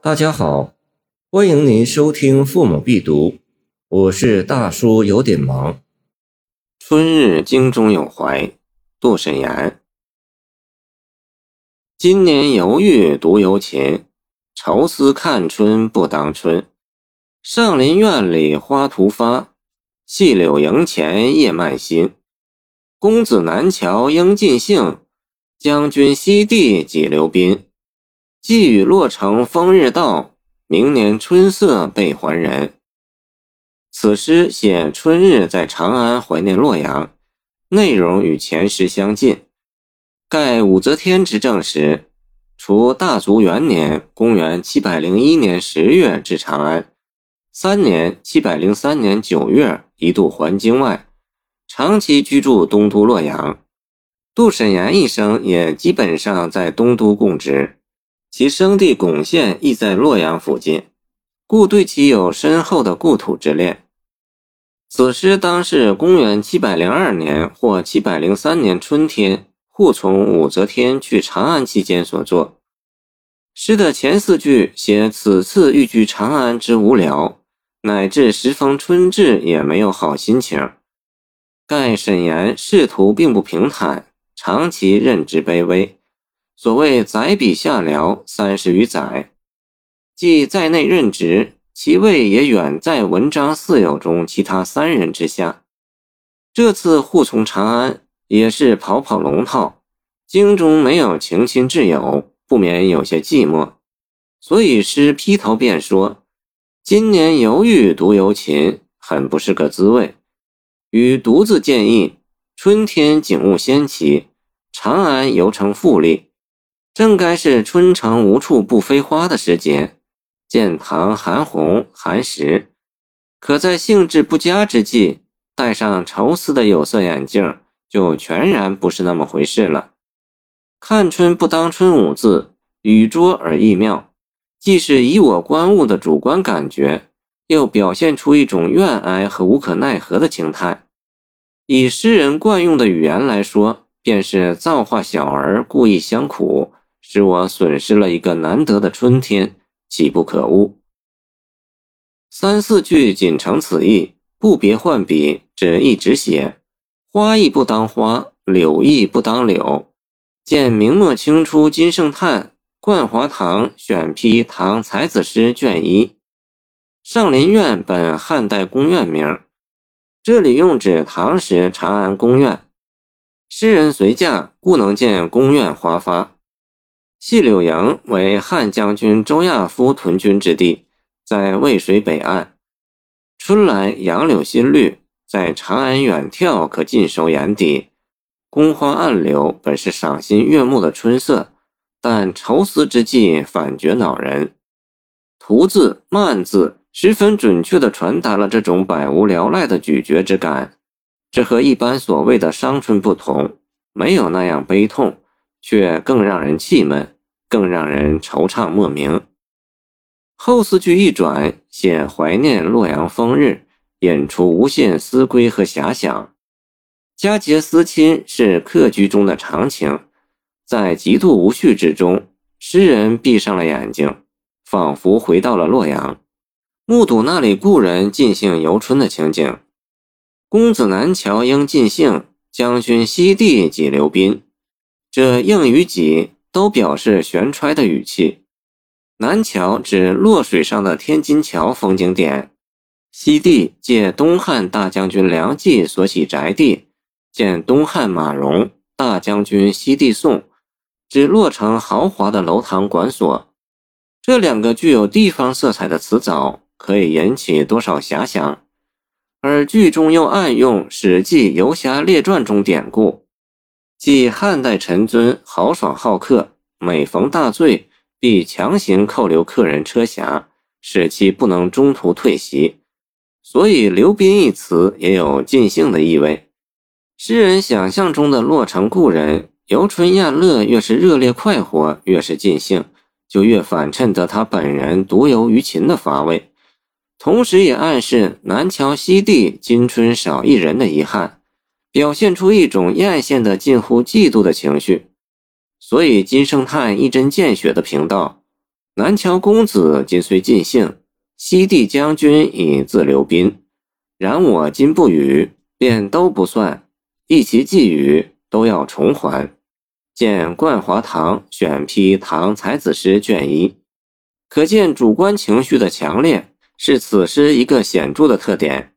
大家好，欢迎您收听《父母必读》，我是大叔，有点忙。春日京中有怀，杜审言。今年犹豫独游秦，愁思看春不当春。上林苑里花徒发，细柳营前叶漫新。公子南桥应尽兴，将军西递几留宾。寄与洛城风日到，明年春色倍还人。此诗写春日在长安怀念洛阳，内容与前诗相近。盖武则天执政时，除大足元年（公元701年）十月至长安，三年 （703 年）九月一度还京外，长期居住东都洛阳。杜审言一生也基本上在东都供职。其生地巩县亦在洛阳附近，故对其有深厚的故土之恋。此诗当是公元七百零二年或七百零三年春天，护从武则天去长安期间所作。诗的前四句写此次寓居长安之无聊，乃至时逢春至也没有好心情。盖沈言仕途并不平坦，长期任职卑微。所谓载笔下僚三十余载，即在内任职，其位也远在文章四友中其他三人之下。这次护从长安，也是跑跑龙套，京中没有情亲挚友，不免有些寂寞。所以诗劈头便说：“今年犹豫独游秦，很不是个滋味。”与“独”自建议，春天景物先奇，长安犹成富丽。正该是春城无处不飞花的时节，见堂含红含实。可在兴致不佳之际，戴上愁思的有色眼镜，就全然不是那么回事了。看春不当春五字，语拙而意妙，既是以我观物的主观感觉，又表现出一种怨哀和无可奈何的情态。以诗人惯用的语言来说，便是造化小儿故意相苦。使我损失了一个难得的春天，岂不可恶？三四句仅成此意，不别换笔，只一直写。花亦不当花，柳亦不当柳。见明末清初金圣叹《冠华堂选批唐才子诗卷一》，上林苑本汉代宫苑名，这里用指唐时长安宫苑。诗人随驾，故能见宫苑花发。细柳营为汉将军周亚夫屯军之地，在渭水北岸。春来杨柳新绿，在长安远眺可尽收眼底。宫花暗流，本是赏心悦目的春色，但愁思之际反觉恼人。图字慢字十分准确地传达了这种百无聊赖的咀嚼之感。这和一般所谓的伤春不同，没有那样悲痛。却更让人气闷，更让人惆怅莫名。后四句一转，写怀念洛阳风日，引出无限思归和遐想。佳节思亲是客居中的常情，在极度无序之中，诗人闭上了眼睛，仿佛回到了洛阳，目睹那里故人尽兴游春的情景。公子南桥应尽兴，将军西递几留宾。这应与己都表示悬揣的语气。南桥指洛水上的天津桥风景点，西递借东汉大将军梁冀所起宅地，见东汉马融大将军西递颂，指洛城豪华的楼堂馆所。这两个具有地方色彩的词藻，可以引起多少遐想？而剧中又暗用《史记游侠列传》中典故。即汉代陈尊豪爽好客，每逢大醉，必强行扣留客人车匣，使其不能中途退席。所以“留宾”一词也有尽兴的意味。诗人想象中的洛城故人游春宴乐，越是热烈快活，越是尽兴，就越反衬得他本人独游于秦的乏味，同时也暗示南桥西递今春少一人的遗憾。表现出一种艳羡的近乎嫉妒的情绪，所以金圣叹一针见血地评道：“南桥公子今虽尽兴，西帝将军已自留宾。然我今不语，便都不算，一其寄语都要重还。见冠华堂选批唐才子诗卷一，可见主观情绪的强烈是此诗一个显著的特点。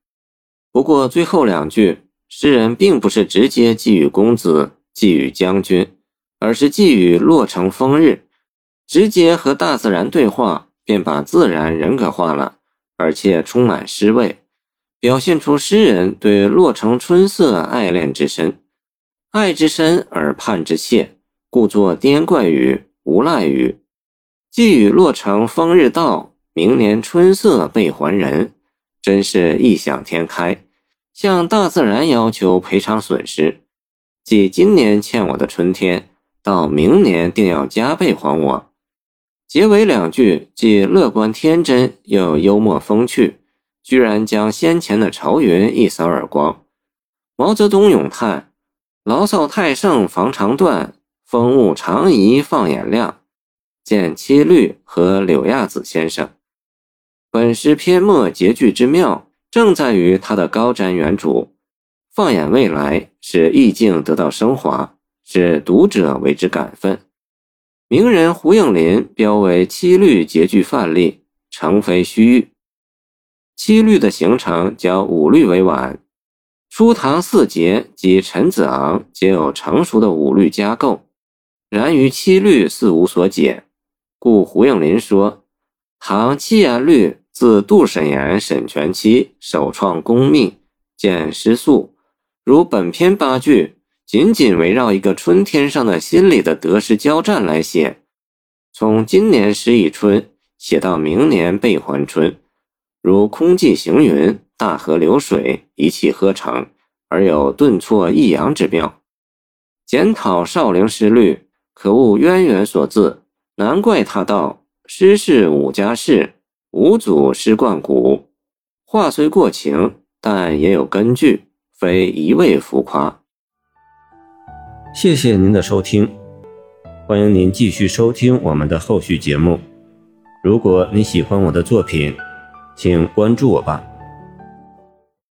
不过最后两句，诗人并不是直接寄予公子、寄予将军，而是寄予洛城风日，直接和大自然对话，便把自然人格化了，而且充满诗味，表现出诗人对洛城春色爱恋之深。爱之深而盼之切，故作颠怪语、无赖语。寄予洛城风日到，明年春色倍还人，真是异想天开，向大自然要求赔偿损失，即今年欠我的春天，到明年定要加倍还我。结尾两句既乐观天真，又幽默风趣，居然将先前的愁云一扫而光。毛泽东咏叹。牢骚太盛防肠断，风物长宜放眼量。见七律和柳亚子先生。本诗篇末结句之妙，正在于它的高瞻远瞩，放眼未来，使意境得到升华，使读者为之感奋。名人胡应麟标为七律结句范例，诚非虚誉。七律的形成较五律为晚。初唐四杰及陈子昂皆有成熟的五律架构，然于七律似无所解，故胡应麟说：“唐七言律自杜审言、沈佺期首创公秘，见诗素，如本篇八句，仅仅围绕一个春天上的心理的得失交战来写，从今年失意春写到明年备还春，如空寂行云。”大河流水，一气呵成，而有顿挫抑扬之妙。检讨少陵诗律，可悟渊源所自。难怪他道：“诗是五家事，五祖诗贯古。”话虽过情，但也有根据，非一味浮夸。谢谢您的收听，欢迎您继续收听我们的后续节目。如果你喜欢我的作品，请关注我吧。